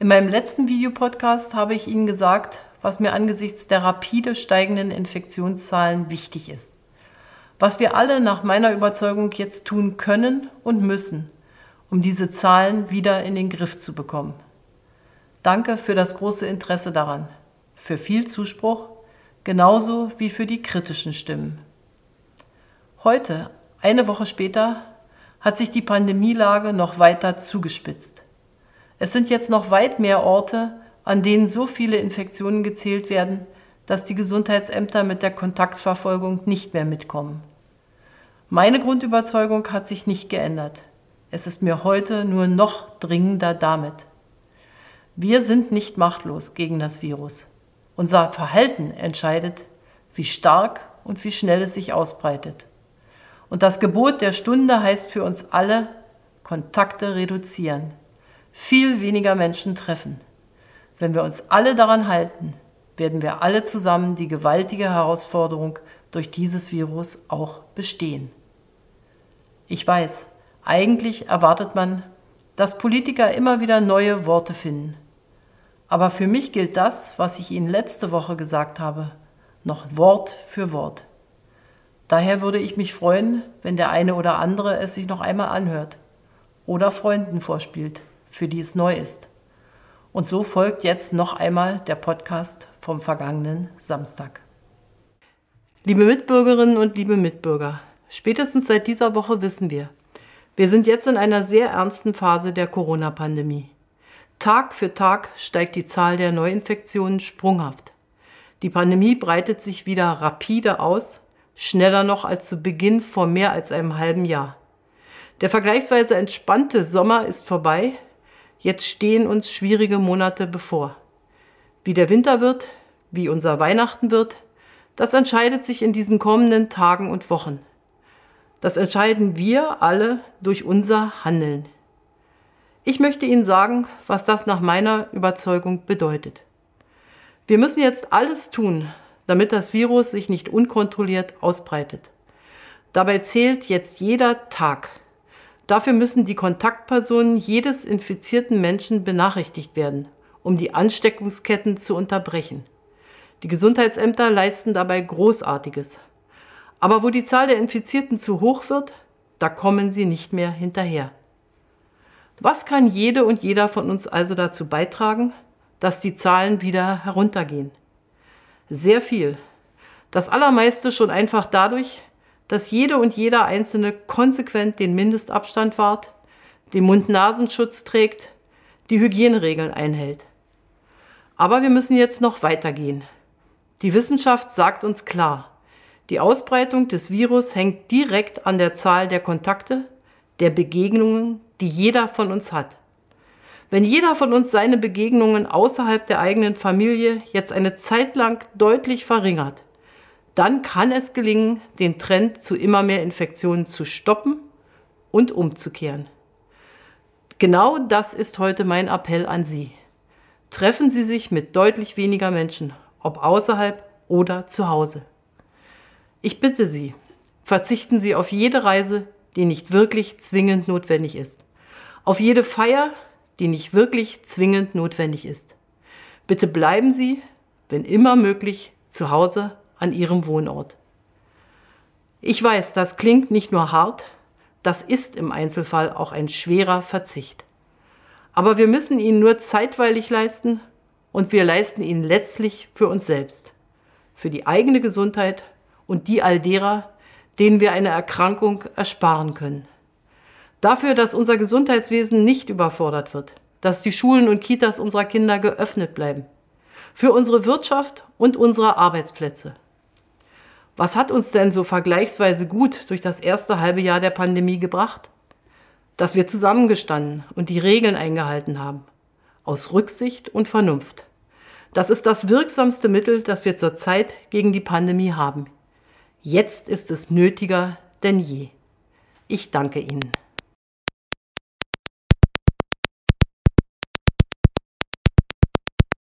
In meinem letzten Videopodcast habe ich Ihnen gesagt, was mir angesichts der rapide steigenden Infektionszahlen wichtig ist. Was wir alle nach meiner Überzeugung jetzt tun können und müssen, um diese Zahlen wieder in den Griff zu bekommen. Danke für das große Interesse daran, für viel Zuspruch, genauso wie für die kritischen Stimmen. Heute, eine Woche später, hat sich die Pandemielage noch weiter zugespitzt. Es sind jetzt noch weit mehr Orte, an denen so viele Infektionen gezählt werden, dass die Gesundheitsämter mit der Kontaktverfolgung nicht mehr mitkommen. Meine Grundüberzeugung hat sich nicht geändert. Es ist mir heute nur noch dringender damit. Wir sind nicht machtlos gegen das Virus. Unser Verhalten entscheidet, wie stark und wie schnell es sich ausbreitet. Und das Gebot der Stunde heißt für uns alle, Kontakte reduzieren viel weniger Menschen treffen. Wenn wir uns alle daran halten, werden wir alle zusammen die gewaltige Herausforderung durch dieses Virus auch bestehen. Ich weiß, eigentlich erwartet man, dass Politiker immer wieder neue Worte finden. Aber für mich gilt das, was ich Ihnen letzte Woche gesagt habe, noch Wort für Wort. Daher würde ich mich freuen, wenn der eine oder andere es sich noch einmal anhört oder Freunden vorspielt für die es neu ist. Und so folgt jetzt noch einmal der Podcast vom vergangenen Samstag. Liebe Mitbürgerinnen und liebe Mitbürger, spätestens seit dieser Woche wissen wir, wir sind jetzt in einer sehr ernsten Phase der Corona-Pandemie. Tag für Tag steigt die Zahl der Neuinfektionen sprunghaft. Die Pandemie breitet sich wieder rapide aus, schneller noch als zu Beginn vor mehr als einem halben Jahr. Der vergleichsweise entspannte Sommer ist vorbei, Jetzt stehen uns schwierige Monate bevor. Wie der Winter wird, wie unser Weihnachten wird, das entscheidet sich in diesen kommenden Tagen und Wochen. Das entscheiden wir alle durch unser Handeln. Ich möchte Ihnen sagen, was das nach meiner Überzeugung bedeutet. Wir müssen jetzt alles tun, damit das Virus sich nicht unkontrolliert ausbreitet. Dabei zählt jetzt jeder Tag. Dafür müssen die Kontaktpersonen jedes infizierten Menschen benachrichtigt werden, um die Ansteckungsketten zu unterbrechen. Die Gesundheitsämter leisten dabei Großartiges. Aber wo die Zahl der Infizierten zu hoch wird, da kommen sie nicht mehr hinterher. Was kann jede und jeder von uns also dazu beitragen, dass die Zahlen wieder heruntergehen? Sehr viel. Das Allermeiste schon einfach dadurch, dass jede und jeder Einzelne konsequent den Mindestabstand wahrt, den Mund-Nasenschutz trägt, die Hygieneregeln einhält. Aber wir müssen jetzt noch weitergehen. Die Wissenschaft sagt uns klar, die Ausbreitung des Virus hängt direkt an der Zahl der Kontakte, der Begegnungen, die jeder von uns hat. Wenn jeder von uns seine Begegnungen außerhalb der eigenen Familie jetzt eine Zeit lang deutlich verringert, dann kann es gelingen, den Trend zu immer mehr Infektionen zu stoppen und umzukehren. Genau das ist heute mein Appell an Sie. Treffen Sie sich mit deutlich weniger Menschen, ob außerhalb oder zu Hause. Ich bitte Sie, verzichten Sie auf jede Reise, die nicht wirklich zwingend notwendig ist. Auf jede Feier, die nicht wirklich zwingend notwendig ist. Bitte bleiben Sie, wenn immer möglich, zu Hause an ihrem Wohnort. Ich weiß, das klingt nicht nur hart, das ist im Einzelfall auch ein schwerer Verzicht. Aber wir müssen ihn nur zeitweilig leisten und wir leisten ihn letztlich für uns selbst, für die eigene Gesundheit und die all derer, denen wir eine Erkrankung ersparen können. Dafür, dass unser Gesundheitswesen nicht überfordert wird, dass die Schulen und Kitas unserer Kinder geöffnet bleiben, für unsere Wirtschaft und unsere Arbeitsplätze. Was hat uns denn so vergleichsweise gut durch das erste halbe Jahr der Pandemie gebracht? Dass wir zusammengestanden und die Regeln eingehalten haben. Aus Rücksicht und Vernunft. Das ist das wirksamste Mittel, das wir zurzeit gegen die Pandemie haben. Jetzt ist es nötiger denn je. Ich danke Ihnen.